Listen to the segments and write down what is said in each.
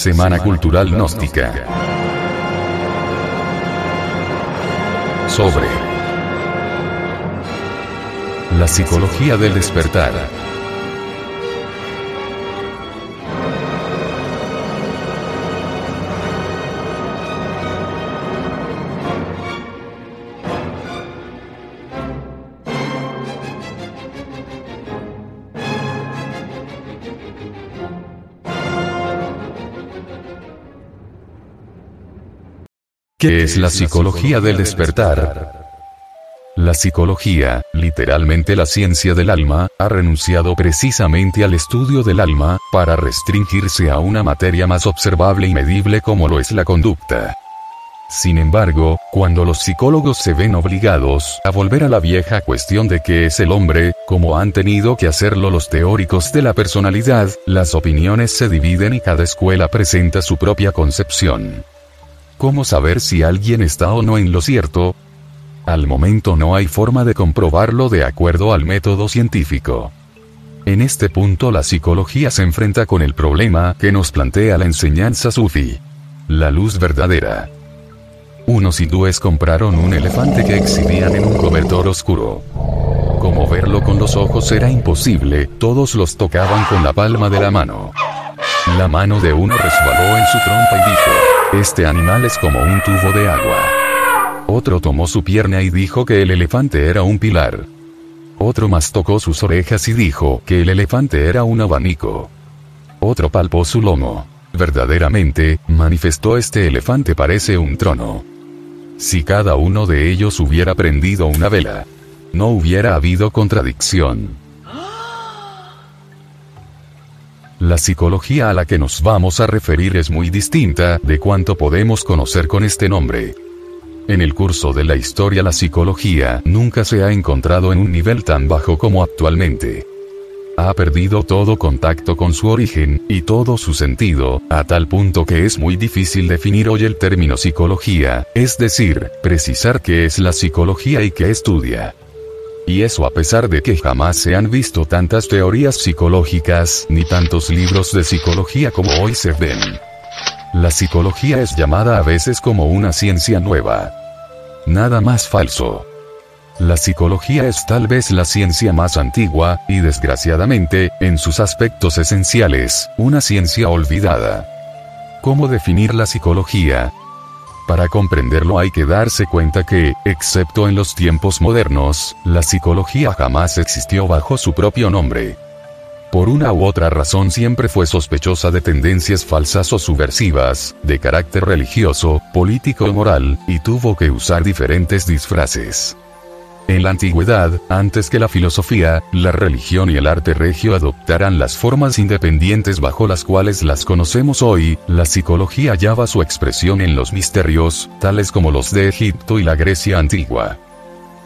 Semana Cultural Gnóstica. Sobre la psicología del despertar. ¿Qué es la psicología del despertar? La psicología, literalmente la ciencia del alma, ha renunciado precisamente al estudio del alma, para restringirse a una materia más observable y medible como lo es la conducta. Sin embargo, cuando los psicólogos se ven obligados a volver a la vieja cuestión de qué es el hombre, como han tenido que hacerlo los teóricos de la personalidad, las opiniones se dividen y cada escuela presenta su propia concepción. ¿Cómo saber si alguien está o no en lo cierto? Al momento no hay forma de comprobarlo de acuerdo al método científico. En este punto la psicología se enfrenta con el problema que nos plantea la enseñanza sufi. La luz verdadera. Unos hindúes compraron un elefante que exhibían en un cobertor oscuro. Como verlo con los ojos era imposible, todos los tocaban con la palma de la mano. La mano de uno resbaló en su trompa y dijo, este animal es como un tubo de agua. Otro tomó su pierna y dijo que el elefante era un pilar. Otro más tocó sus orejas y dijo que el elefante era un abanico. Otro palpó su lomo. Verdaderamente, manifestó este elefante parece un trono. Si cada uno de ellos hubiera prendido una vela, no hubiera habido contradicción. La psicología a la que nos vamos a referir es muy distinta de cuanto podemos conocer con este nombre. En el curso de la historia la psicología nunca se ha encontrado en un nivel tan bajo como actualmente. Ha perdido todo contacto con su origen, y todo su sentido, a tal punto que es muy difícil definir hoy el término psicología, es decir, precisar qué es la psicología y qué estudia. Y eso a pesar de que jamás se han visto tantas teorías psicológicas ni tantos libros de psicología como hoy se ven. La psicología es llamada a veces como una ciencia nueva. Nada más falso. La psicología es tal vez la ciencia más antigua, y desgraciadamente, en sus aspectos esenciales, una ciencia olvidada. ¿Cómo definir la psicología? Para comprenderlo hay que darse cuenta que, excepto en los tiempos modernos, la psicología jamás existió bajo su propio nombre. Por una u otra razón siempre fue sospechosa de tendencias falsas o subversivas, de carácter religioso, político o moral, y tuvo que usar diferentes disfraces. En la antigüedad, antes que la filosofía, la religión y el arte regio adoptaran las formas independientes bajo las cuales las conocemos hoy, la psicología hallaba su expresión en los misterios, tales como los de Egipto y la Grecia antigua.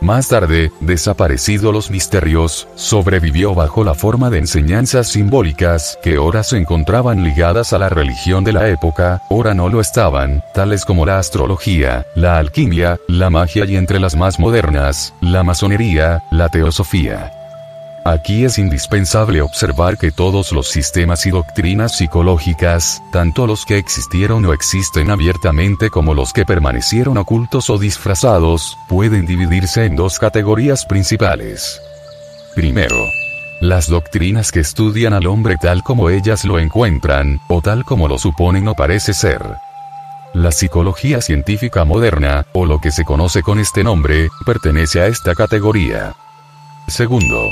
Más tarde, desaparecido los misterios, sobrevivió bajo la forma de enseñanzas simbólicas que ora se encontraban ligadas a la religión de la época, ora no lo estaban, tales como la astrología, la alquimia, la magia y entre las más modernas, la masonería, la teosofía. Aquí es indispensable observar que todos los sistemas y doctrinas psicológicas, tanto los que existieron o existen abiertamente como los que permanecieron ocultos o disfrazados, pueden dividirse en dos categorías principales. Primero, las doctrinas que estudian al hombre tal como ellas lo encuentran, o tal como lo suponen o parece ser. La psicología científica moderna, o lo que se conoce con este nombre, pertenece a esta categoría. Segundo,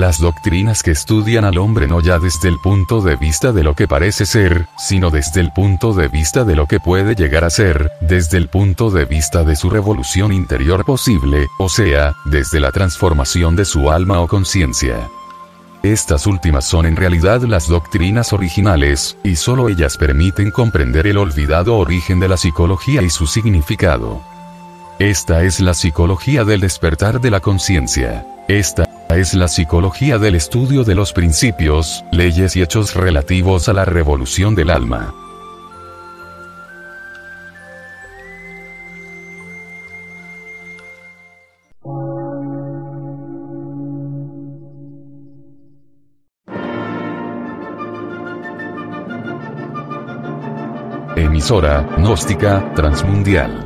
las doctrinas que estudian al hombre no ya desde el punto de vista de lo que parece ser, sino desde el punto de vista de lo que puede llegar a ser, desde el punto de vista de su revolución interior posible, o sea, desde la transformación de su alma o conciencia. Estas últimas son en realidad las doctrinas originales, y solo ellas permiten comprender el olvidado origen de la psicología y su significado. Esta es la psicología del despertar de la conciencia. Esta es la psicología del estudio de los principios, leyes y hechos relativos a la revolución del alma. Emisora, gnóstica, transmundial.